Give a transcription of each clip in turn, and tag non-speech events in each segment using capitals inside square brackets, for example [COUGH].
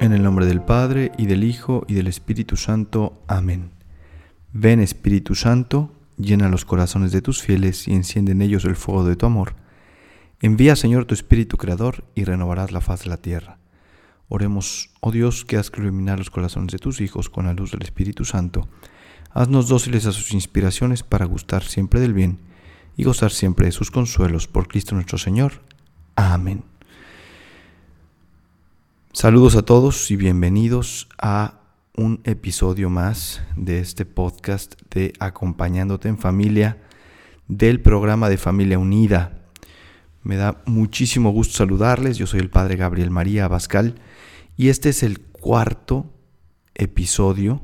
En el nombre del Padre, y del Hijo, y del Espíritu Santo. Amén. Ven Espíritu Santo, llena los corazones de tus fieles y enciende en ellos el fuego de tu amor. Envía, Señor, tu Espíritu Creador y renovarás la faz de la tierra. Oremos, oh Dios, que has que iluminar los corazones de tus hijos con la luz del Espíritu Santo. Haznos dóciles a sus inspiraciones para gustar siempre del bien y gozar siempre de sus consuelos por Cristo nuestro Señor. Amén. Saludos a todos y bienvenidos a un episodio más de este podcast de Acompañándote en Familia del programa de Familia Unida. Me da muchísimo gusto saludarles. Yo soy el Padre Gabriel María Abascal y este es el cuarto episodio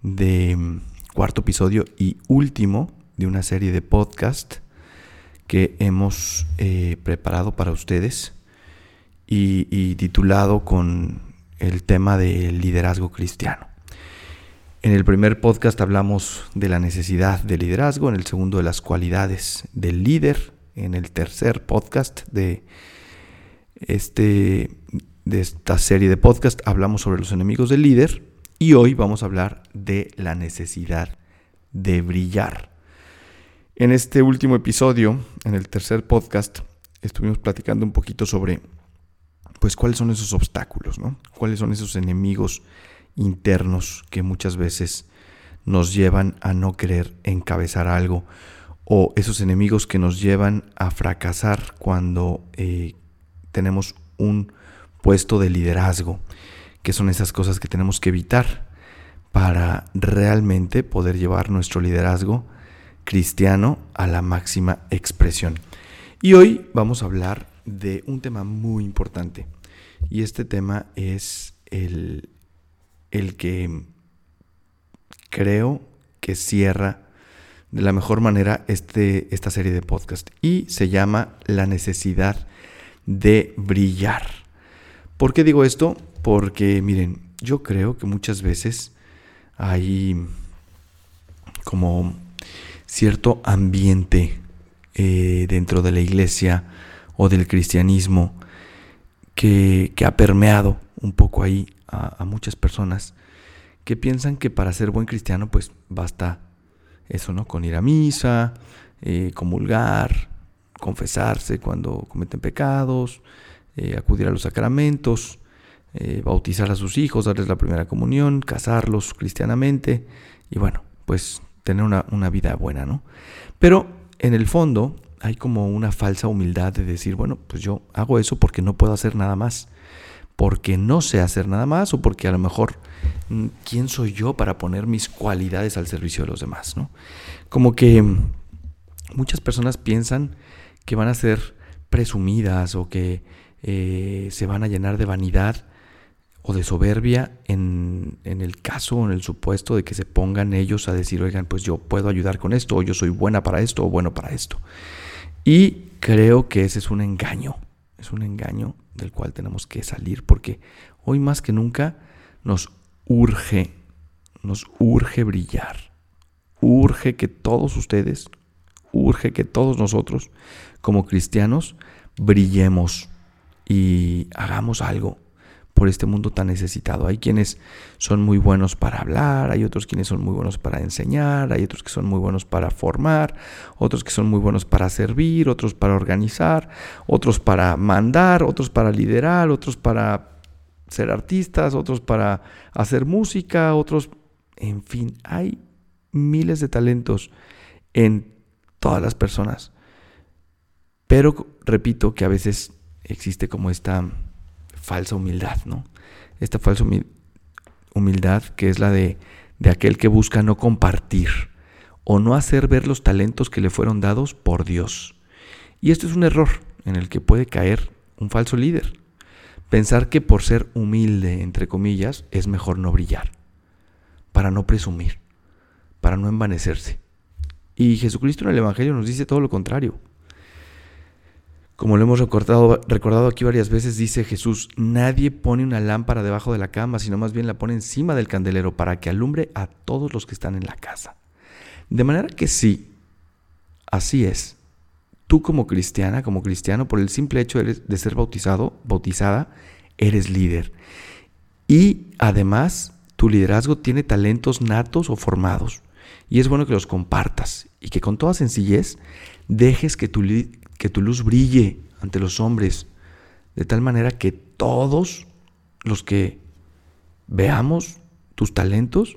de cuarto episodio y último de una serie de podcast que hemos eh, preparado para ustedes y, titulado con el tema del liderazgo cristiano. En el primer podcast hablamos de la necesidad de liderazgo, en el segundo de las cualidades del líder, en el tercer podcast de, este, de esta serie de podcast hablamos sobre los enemigos del líder y hoy vamos a hablar de la necesidad de brillar. En este último episodio, en el tercer podcast, estuvimos platicando un poquito sobre pues cuáles son esos obstáculos, ¿no? Cuáles son esos enemigos internos que muchas veces nos llevan a no querer encabezar algo o esos enemigos que nos llevan a fracasar cuando eh, tenemos un puesto de liderazgo, que son esas cosas que tenemos que evitar para realmente poder llevar nuestro liderazgo cristiano a la máxima expresión. Y hoy vamos a hablar de un tema muy importante. Y este tema es el, el que creo que cierra de la mejor manera este, esta serie de podcast. Y se llama La necesidad de brillar. ¿Por qué digo esto? Porque miren, yo creo que muchas veces hay como cierto ambiente eh, dentro de la iglesia o del cristianismo que, ha permeado un poco ahí a, muchas personas que piensan que para ser buen cristiano pues basta eso, ¿no? Con ir a misa, eh, comulgar, confesarse cuando cometen pecados, eh, acudir a los sacramentos, eh, bautizar a sus hijos, darles la primera comunión, casarlos cristianamente y bueno, pues tener una, una vida buena, ¿no? Pero en el fondo hay como una falsa humildad de decir, bueno, pues yo hago eso porque no puedo hacer nada más, porque no sé hacer nada más o porque a lo mejor, mm, ¿quién soy yo para poner mis cualidades al servicio de los demás? ¿no? Como que muchas personas piensan que van a ser presumidas o que eh, se van a llenar de vanidad o de soberbia en, en, el caso o en el supuesto de que se pongan ellos a decir, oigan, pues yo puedo ayudar con esto, o yo soy buena para esto, o bueno para esto. Y creo que ese es un engaño, es un engaño del cual tenemos que salir porque hoy más que nunca nos urge, nos urge brillar, urge que todos ustedes, urge que todos nosotros como cristianos brillemos y hagamos algo por este mundo tan necesitado. Hay quienes son muy buenos para hablar, hay otros quienes son muy buenos para enseñar, hay otros que son muy buenos para formar, otros que son muy buenos para servir, otros para organizar, otros para mandar, otros para liderar, otros para ser artistas, otros para hacer música, otros, en fin, hay miles de talentos en todas las personas. Pero repito que a veces existe como esta falsa humildad, ¿no? Esta falsa humildad que es la de, de aquel que busca no compartir o no hacer ver los talentos que le fueron dados por Dios. Y esto es un error en el que puede caer un falso líder Pensar que por ser humilde, entre comillas, es mejor no brillar, para no presumir, para no envanecerse. Y Jesucristo en el Evangelio nos dice todo lo contrario. Como lo hemos recordado, recordado, aquí varias veces, dice Jesús, nadie pone una lámpara debajo de la cama, sino más bien la pone encima del candelero para que alumbre a todos los que están en la casa. De manera que sí, así es. Tú como cristiana, como cristiano, por el simple hecho de ser bautizado, bautizada, eres líder. Y además, tu liderazgo tiene talentos natos o formados. Y es bueno que los compartas y que con toda sencillez dejes que tu, que tu luz brille ante los hombres, de tal manera que todos los que veamos tus talentos,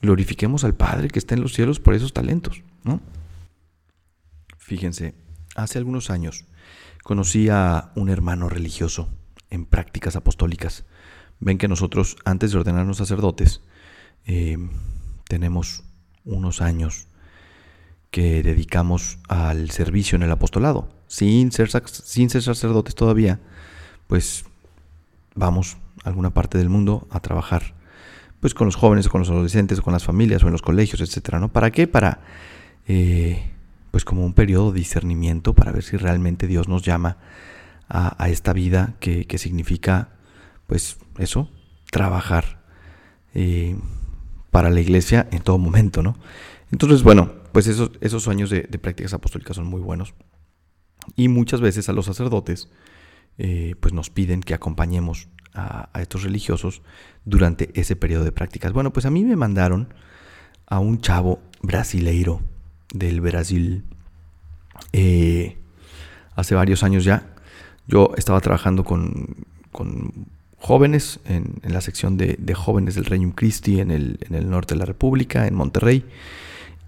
glorifiquemos al Padre que está en los cielos por esos talentos, ¿no? Fíjense, hace algunos años conocí a un hermano religioso en prácticas apostólicas. Ven que nosotros, antes de ordenarnos sacerdotes, eh, tenemos unos años que dedicamos al servicio en el apostolado. Sin ser, sacerdotes todavía, pues vamos a alguna parte del mundo a trabajar pues con los jóvenes, con los adolescentes, con las familias o en los colegios, etcétera, ¿no? ¿Para qué? Para eh, pues como un periodo de discernimiento para ver si realmente Dios nos llama a, esta vida que, significa pues eso, trabajar eh, para la iglesia en todo momento, ¿no? Entonces, bueno, pues esos, esos años de, prácticas apostólicas son muy buenos. Y muchas veces a los sacerdotes, eh, pues nos piden que acompañemos a, estos religiosos durante ese periodo de prácticas. Bueno, pues a mí me mandaron a un chavo brasileiro del Brasil eh, hace varios años ya. Yo estaba trabajando con, con jóvenes, en, la sección de, jóvenes del Reino Christi en el, en el norte de la República, en Monterrey.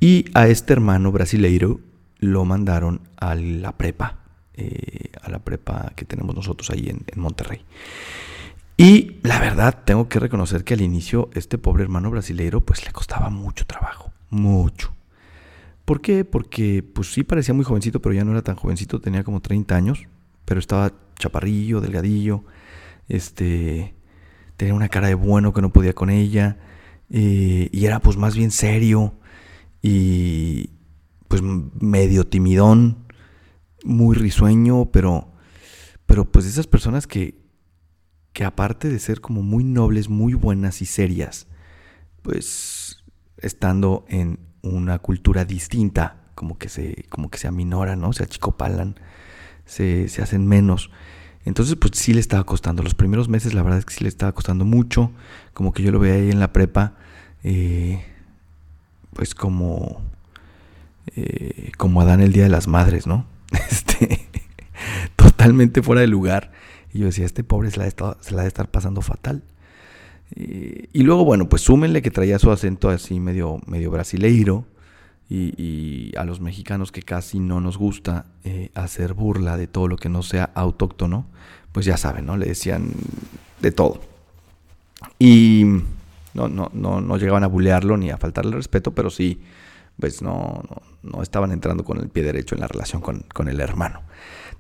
Y a este hermano brasileiro lo mandaron a la prepa, eh, a la prepa que tenemos nosotros ahí en, Monterrey. Y la verdad, tengo que reconocer que al inicio este pobre hermano brasileiro pues le costaba mucho trabajo, mucho. ¿Por qué? Porque pues sí parecía muy jovencito, pero ya no era tan jovencito, tenía como 30 años, pero estaba chaparrillo, delgadillo, este, tenía una cara de bueno que no podía con ella, eh, y era pues más bien serio, y pues medio timidón, muy risueño, pero, pero pues esas personas que, que aparte de ser como muy nobles, muy buenas y serias, pues estando en una cultura distinta, como que se, como que se aminoran, ¿no? Se achicopalan, se, se hacen menos. Entonces, pues sí le estaba costando. Los primeros meses, la verdad es que sí le estaba costando mucho. Como que yo lo veía ahí en la prepa, eh, pues como, eh, como Adán el Día de las Madres, ¿no? [LAUGHS] Este, totalmente fuera de lugar. Y yo decía, este pobre se la, se la de estar pasando fatal. y luego, bueno, pues súmenle que traía su acento así medio, medio brasileiro. Y, a los mexicanos que casi no nos gusta eh, hacer burla de todo lo que no sea autóctono, pues ya saben, ¿no? Le decían de todo. Y no, no, no, no llegaban a bulearlo ni a faltarle respeto, pero sí, pues no, no, estaban entrando con el pie derecho en la relación con, con, el hermano.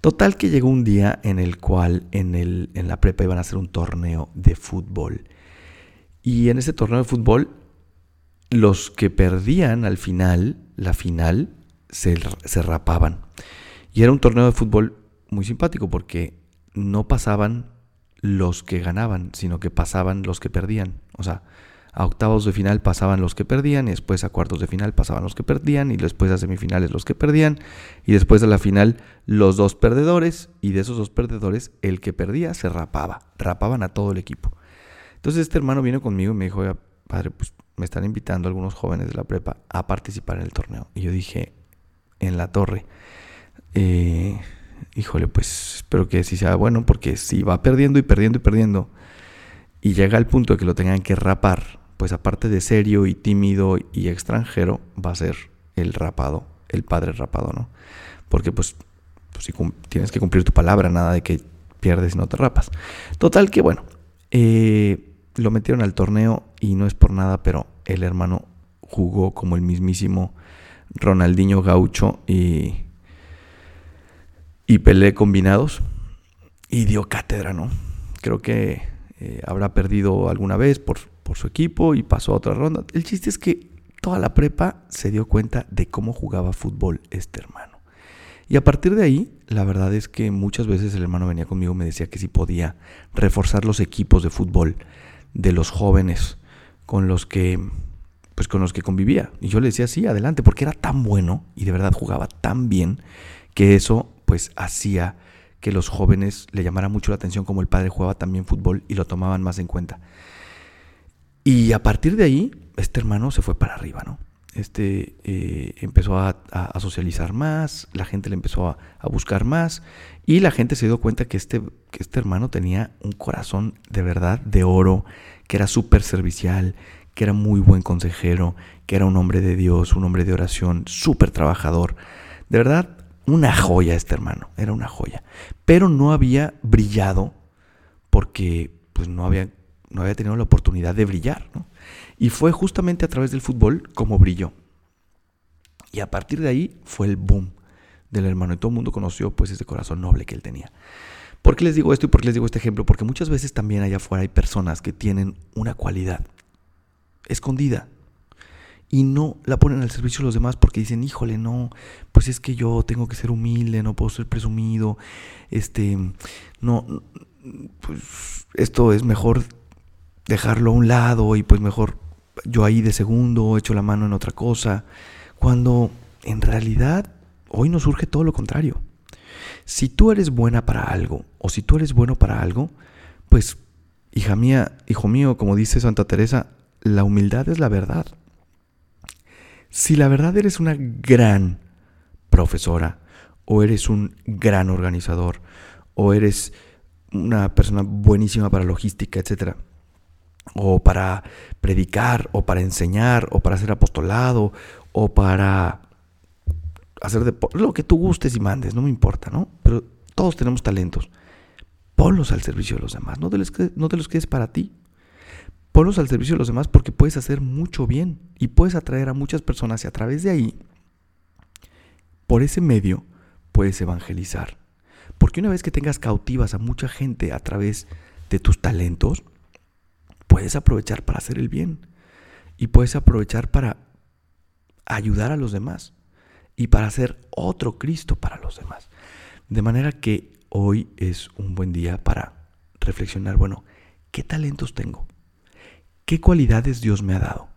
Total que llegó un día en el cual en, el, en la prepa iban a hacer un torneo de fútbol. Y en ese torneo de fútbol los que perdían al final, la final, se, se, rapaban. Y era un torneo de fútbol muy simpático porque no pasaban los que ganaban, sino que pasaban los que perdían. O sea, a octavos de final pasaban los que perdían, y después a cuartos de final pasaban los que perdían, y después a semifinales los que perdían, y después a la final los dos perdedores, y de esos dos perdedores el que perdía se rapaba, rapaban a todo el equipo. Entonces este hermano vino conmigo y me dijo, padre, pues me están invitando algunos jóvenes de la prepa a participar en el torneo. Y yo dije, en la torre, eh, híjole, pues espero que sí sea bueno, porque si va perdiendo y perdiendo y perdiendo, y llega al punto de que lo tengan que rapar, pues aparte de serio y tímido y extranjero, va a ser el rapado, el padre rapado, ¿no? Porque pues, pues si tienes que cumplir tu palabra, nada de que pierdes y no te rapas. Total que bueno, eh, lo metieron al torneo y no es por nada, pero el hermano jugó como el mismísimo Ronaldinho Gaucho y, y Pelé combinados y dio cátedra, ¿no? creo que eh, habrá perdido alguna vez por, por su equipo y pasó a otra ronda. El chiste es que toda la prepa se dio cuenta de cómo jugaba fútbol este hermano. Y a partir de ahí, la verdad es que muchas veces el hermano venía conmigo y me decía que si podía reforzar los equipos de fútbol de los jóvenes con los que pues con los que convivía. Y yo le decía, sí, adelante, porque era tan bueno y de verdad jugaba tan bien que eso pues hacía que los jóvenes le llamara mucho la atención como el padre jugaba también fútbol y lo tomaban más en cuenta. Y a partir de ahí, este hermano se fue para arriba, ¿no? Este eh, empezó a, socializar más, la gente le empezó a, buscar más y la gente se dio cuenta que este, que este hermano tenía un corazón de verdad de oro, que era súper servicial, que era muy buen consejero, que era un hombre de Dios, un hombre de oración, súper trabajador. De verdad, una joya este hermano, era una joya. Pero no había brillado porque pues no había, no había tenido la oportunidad de brillar. Y fue justamente a través del fútbol como brilló. Y a partir de ahí fue el boom del hermano y todo el mundo conoció pues ese corazón noble que él tenía. ¿Por qué les digo esto y por qué les digo este ejemplo? Porque muchas veces también allá afuera hay personas que tienen una cualidad escondida y no la ponen al servicio de los demás porque dicen, híjole, no, pues es que yo tengo que ser humilde, no puedo ser presumido, este, no, pues esto es mejor dejarlo a un lado y pues mejor yo ahí de segundo echo la mano en otra cosa, cuando en realidad hoy nos surge todo lo contrario. Si tú eres buena para algo o si tú eres bueno para algo, pues hija mía, hijo mío, como dice Santa Teresa, la humildad es la verdad. Si la verdad eres una gran profesora, o eres un gran organizador, o eres una persona buenísima para logística, etcétera, o para predicar, o para enseñar, o para hacer apostolado, o para hacer lo que tú gustes y mandes, no me importa, ¿no? Pero todos tenemos talentos. Ponlos al servicio de los demás, no te los, no te los quedes para ti. Ponlos al servicio de los demás porque puedes hacer mucho bien y puedes atraer a muchas personas y a través de ahí, por ese medio, puedes evangelizar. Porque una vez que tengas cautivas a mucha gente a través de tus talentos, puedes aprovechar para hacer el bien y puedes aprovechar para ayudar a los demás y para hacer otro Cristo para los demás. De manera que hoy es un buen día para reflexionar, bueno, ¿qué talentos tengo? Qué cualidades Dios me ha dado.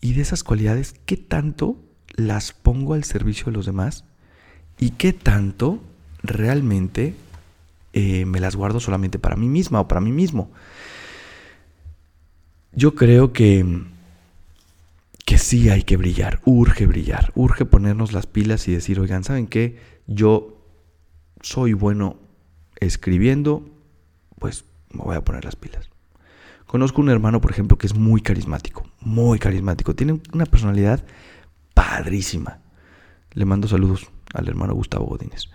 Y de esas cualidades, qué tanto las pongo al servicio de los demás y qué tanto realmente eh, me las guardo solamente para mí misma o para mí mismo. Yo creo que, que sí hay que brillar, urge brillar, urge ponernos las pilas y decir, oigan, ¿saben qué? Yo soy bueno escribiendo, pues me voy a poner las pilas. Conozco un hermano, por ejemplo, que es muy carismático, muy carismático. Tiene una personalidad padrísima. Le mando saludos al hermano Gustavo Godínez.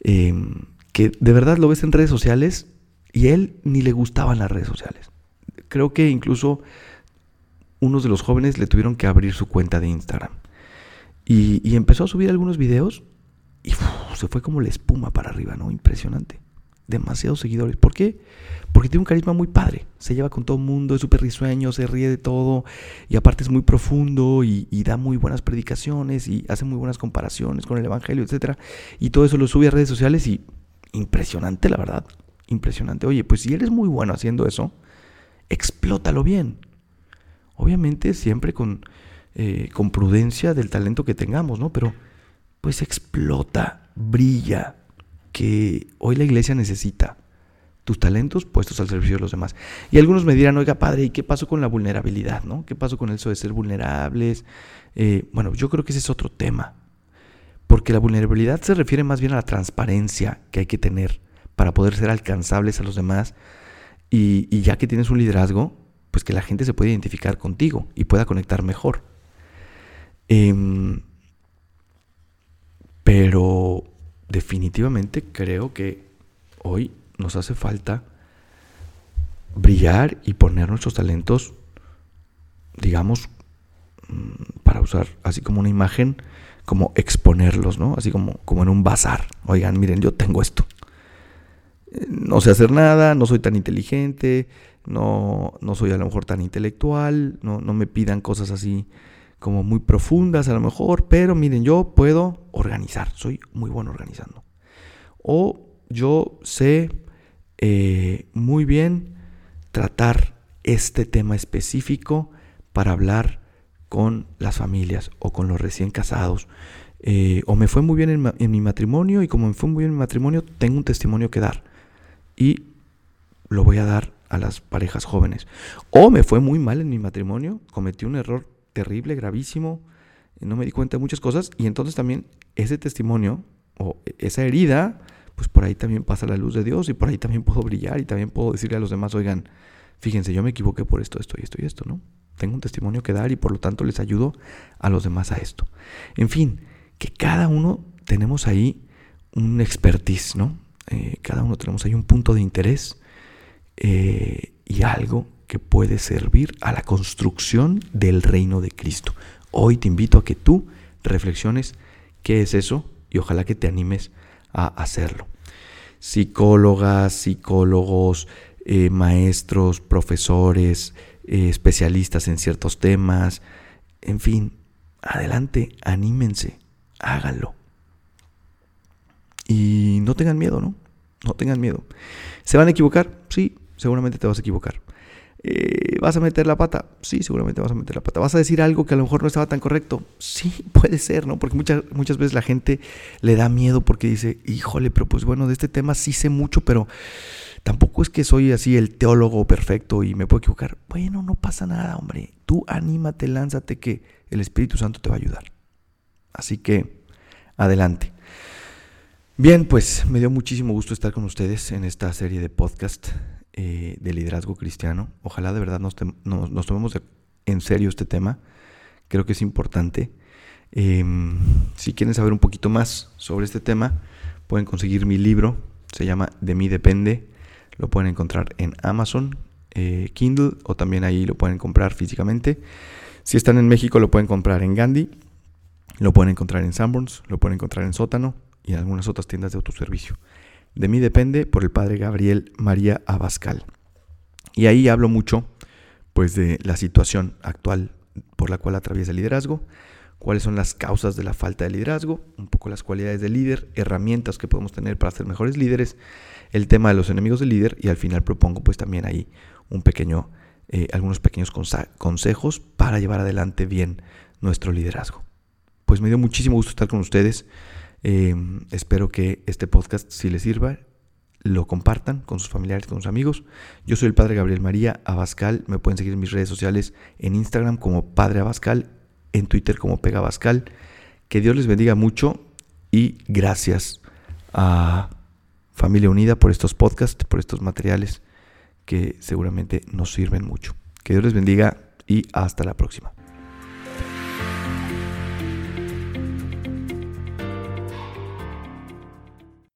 Em, que de verdad lo ves en redes sociales y él ni le gustaban las redes sociales. Creo que incluso unos de los jóvenes le tuvieron que abrir su cuenta de Instagram. Y, empezó a subir algunos videos y se fue como la espuma para arriba, ¿no? Impresionante demasiados seguidores. ¿Por qué? Porque tiene un carisma muy padre. Se lleva con todo el mundo, es súper risueño, se ríe de todo. Y aparte es muy profundo y, da muy buenas predicaciones y hace muy buenas comparaciones con el Evangelio, etc. Y todo eso lo sube a redes sociales y impresionante, la verdad. Impresionante. Oye, pues si eres muy bueno haciendo eso, explótalo bien. Obviamente siempre con, eh, con prudencia del talento que tengamos, ¿no? Pero pues explota, brilla, que hoy la iglesia necesita tus talentos puestos al servicio de los demás. Y algunos me dirán, oiga padre, ¿y qué pasó con la vulnerabilidad? ¿no? ¿Qué pasó con eso de ser vulnerables? Eh, bueno, yo creo que ese es otro tema. Porque la vulnerabilidad se refiere más bien a la transparencia que hay que tener para poder ser alcanzables a los demás. Y, ya que tienes un liderazgo, pues que la gente se pueda identificar contigo y pueda conectar mejor. Em, pero definitivamente creo que hoy nos hace falta brillar y poner nuestros talentos, digamos, mm, para usar así como una imagen, como exponerlos, ¿no? Así como, como en un bazar. Oigan, miren, yo tengo esto. no sé hacer nada, no soy tan inteligente, no, no soy a lo mejor tan intelectual, no, no me pidan cosas así como muy profundas a lo mejor, pero miren, yo puedo organizar, soy muy bueno organizando. O yo sé eh, muy bien tratar este tema específico para hablar con las familias o con los recién casados. Eh, o me fue muy bien en, en, mi matrimonio y como me fue muy bien en mi matrimonio, tengo un testimonio que dar. Y lo voy a dar a las parejas jóvenes. O me fue muy mal en mi matrimonio, cometí un error terrible, gravísimo, no me di cuenta de muchas cosas y entonces también ese testimonio o esa herida, pues por ahí también pasa la luz de Dios y por ahí también puedo brillar y también puedo decirle a los demás, oigan, fíjense, yo me equivoqué por esto, esto y esto y esto, ¿no? Tengo un testimonio que dar y por lo tanto les ayudo a los demás a esto. En fin, que cada uno tenemos ahí un expertise, ¿no? Eh, cada uno tenemos ahí un punto de interés eh, y algo que puede servir a la construcción del reino de Cristo. Hoy te invito a que tú reflexiones qué es eso y ojalá que te animes a hacerlo. Psicólogas, psicólogos, eh, maestros, profesores, eh, especialistas en ciertos temas, en fin, adelante, anímense, háganlo. Y no tengan miedo, ¿no? No tengan miedo. ¿Se van a equivocar? Sí, seguramente te vas a equivocar. Eh, ¿Vas a meter la pata? Sí, seguramente vas a meter la pata. ¿Vas a decir algo que a lo mejor no estaba tan correcto? Sí, [LAUGHS] puede ser, ¿no? Porque muchas, muchas veces la gente le da miedo porque dice, híjole, pero pues bueno, de este tema sí sé mucho, pero tampoco es que soy así el teólogo perfecto y me puedo equivocar. Bueno, no pasa nada, hombre. Tú anímate, lánzate que el Espíritu Santo te va a ayudar. Así que, adelante. Bien, pues me dio muchísimo gusto estar con ustedes en esta serie de podcast. Eh, de liderazgo cristiano. Ojalá de verdad nos, tomemos en serio este tema. Creo que es importante. Em, si quieren saber un poquito más sobre este tema, pueden conseguir mi libro. Se llama De mí depende. Lo pueden encontrar en Amazon, eh, Kindle o también ahí lo pueden comprar físicamente. Si están en México, lo pueden comprar en Gandhi. Lo pueden encontrar en Sanborns, lo pueden encontrar en Sótano y en algunas otras tiendas de autoservicio. De mí depende por el padre Gabriel María Abascal. Y ahí hablo mucho pues de la situación actual por la cual atraviesa el liderazgo, cuáles son las causas de la falta de liderazgo, un poco las cualidades del líder, herramientas que podemos tener para ser mejores líderes, el tema de los enemigos del líder y al final propongo pues también ahí un pequeño, eh, algunos pequeños consejos para llevar adelante bien nuestro liderazgo. Pues me dio muchísimo gusto estar con ustedes. Em, espero que este podcast, si les sirva, lo compartan con sus familiares, con sus amigos. Yo soy el Padre Gabriel María Abascal. Me pueden seguir en mis redes sociales en Instagram como Padre Abascal, en Twitter como Pega Abascal. Que Dios les bendiga mucho y gracias a Familia Unida por estos podcasts, por estos materiales que seguramente nos sirven mucho. Que Dios les bendiga y hasta la próxima.